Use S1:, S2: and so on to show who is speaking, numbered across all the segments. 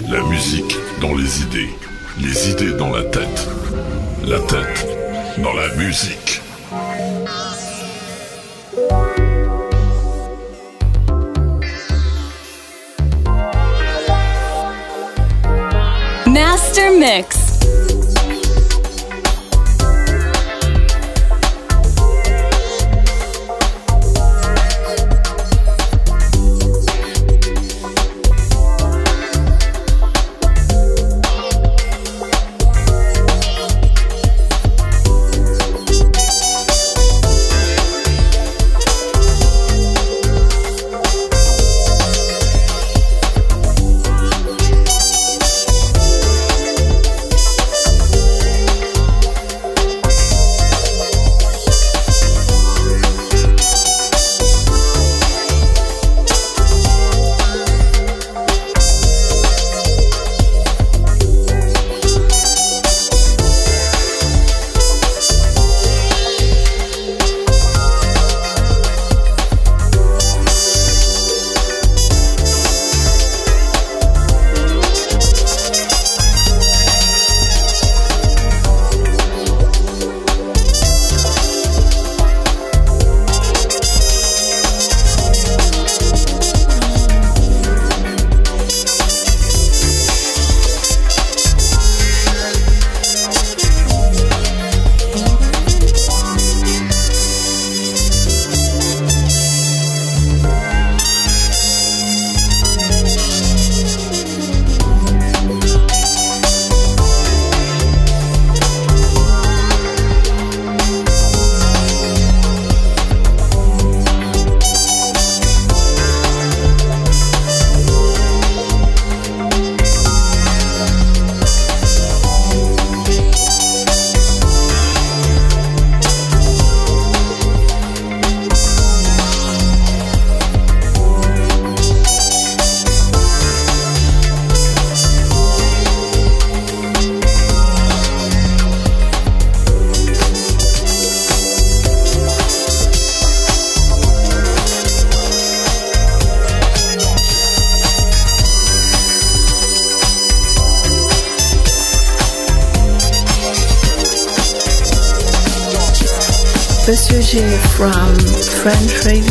S1: La musique dans les idées, les idées dans la tête, la tête dans la musique.
S2: Master Mix.
S3: Riviera.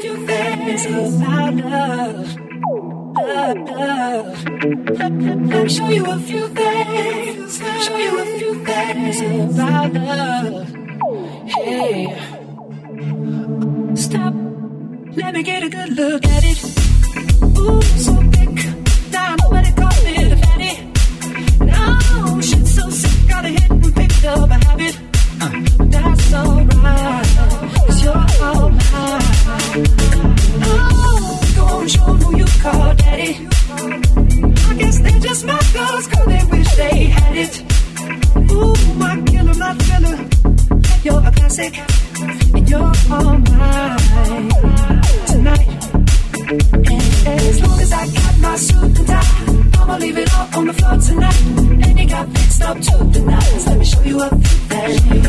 S4: Show you love. Love.
S2: Let, me show you a few things. Show you a few things about love. Hey, stop. Let me get a good look at it. Ooh, so thick. Now I know what they call it fatty. No, shit so sick. Got a hit and picked up a habit. But that's alright. You're all mine. Oh, go on, show 'em who you call daddy. I guess they're just my girls, they wish they had it. Ooh, my killer, my thriller. You're a classic, and you're all mine tonight. And as long as I got my suit and tie, I'ma leave it all on the floor tonight. And you got fixed up to the nines. Let me show you a few things.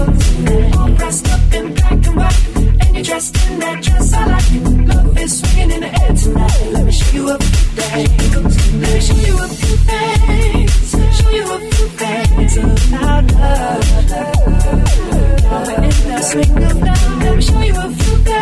S2: All dressed up in black and white, and you're dressed in that dress I like. Love is swinging in the air tonight. Let me show you a few things. Let me show you a few things. Show you a few things about love. In the swing of love. Let me show you a few things.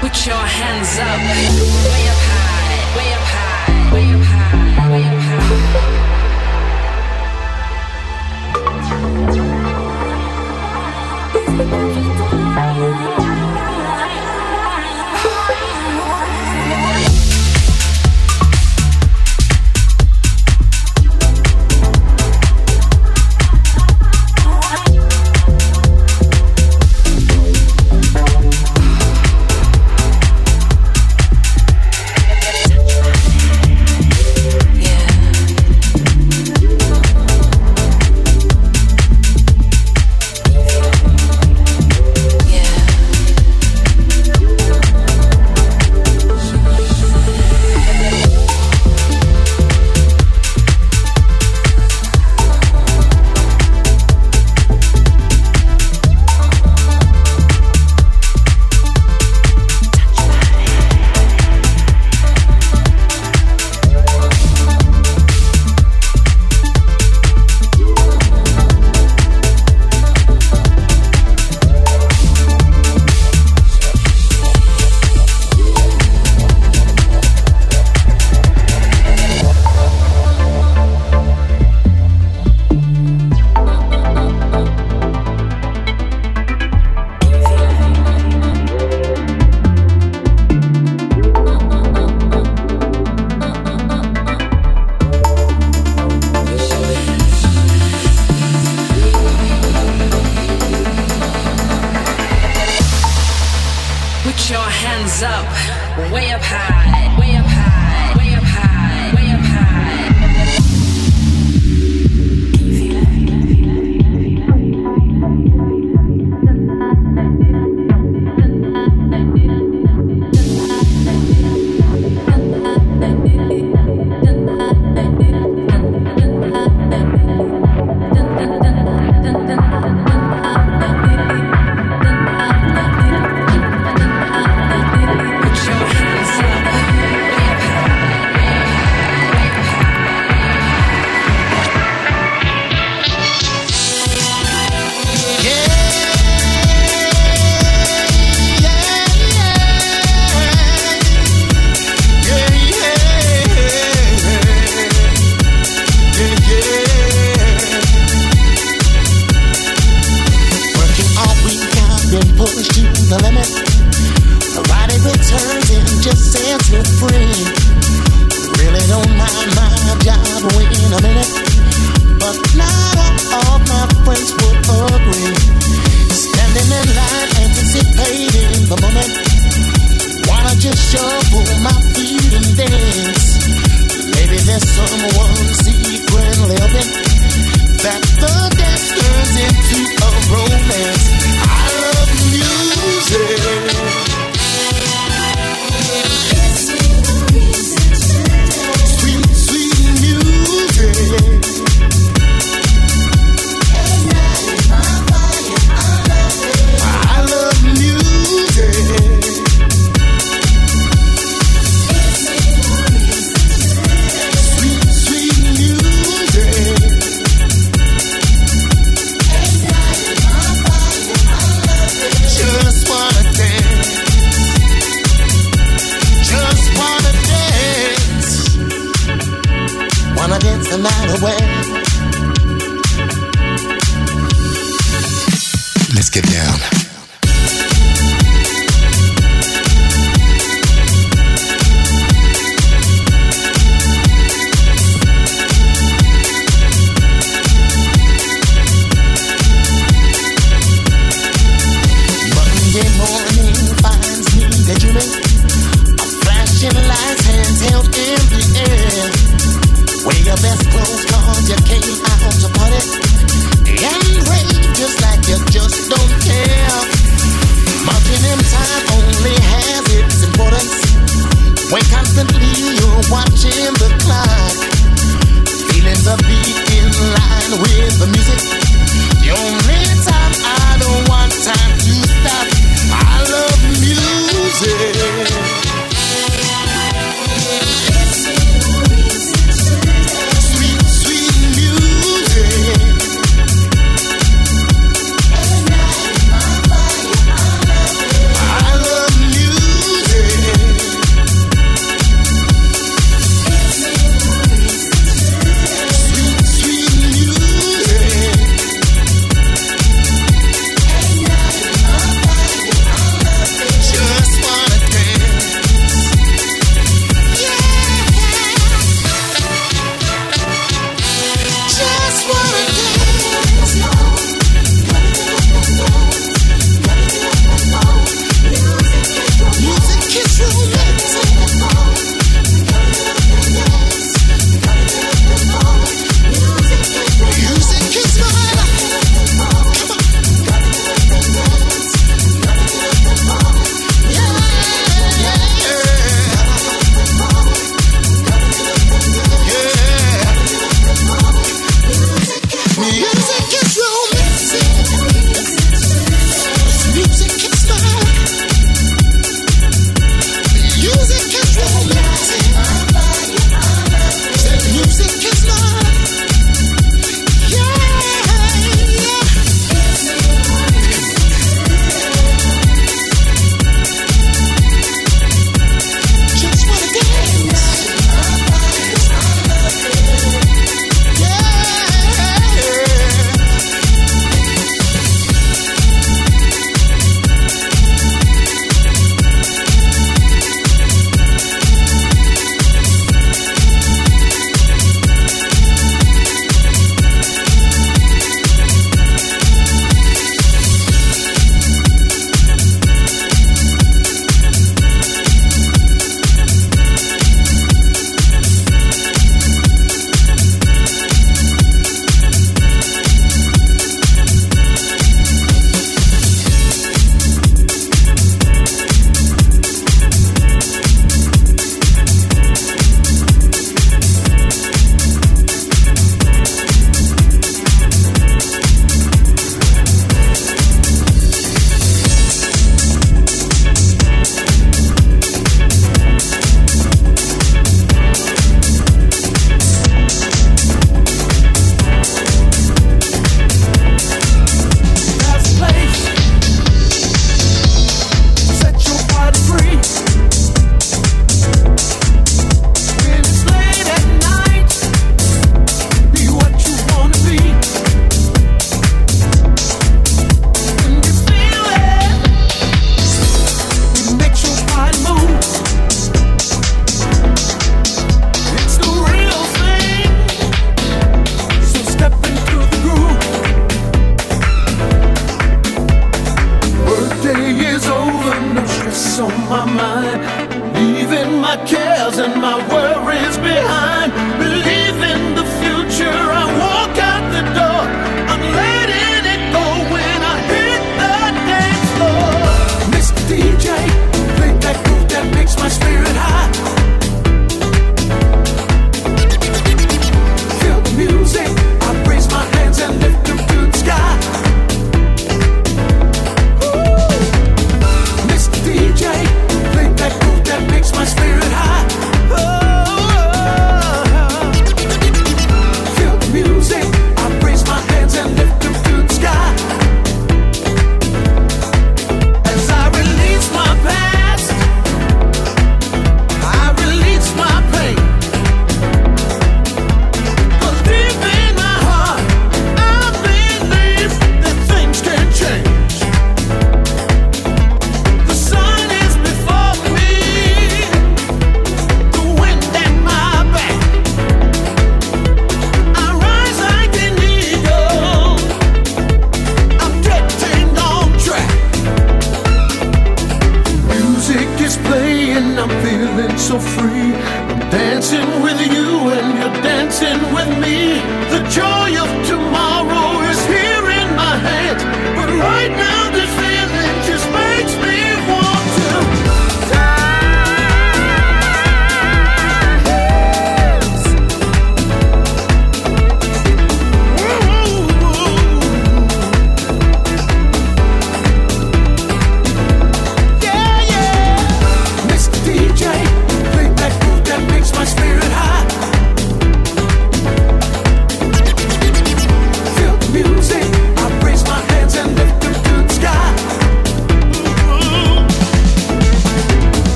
S2: Put your
S5: hands
S2: up, way
S6: up high.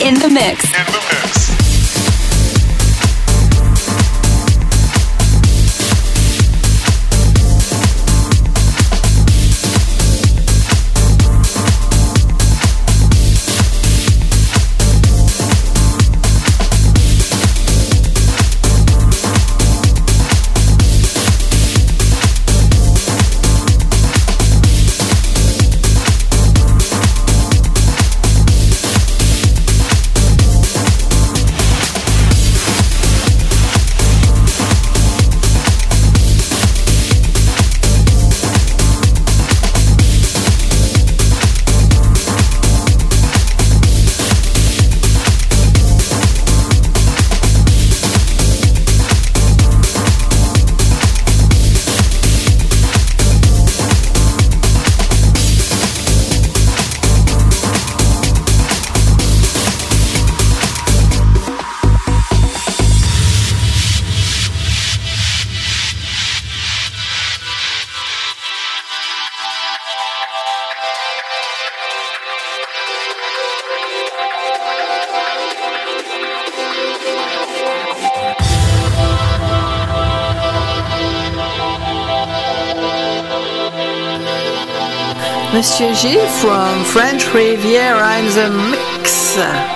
S7: In the mix.
S3: Monsieur G from French Riviera in the mix.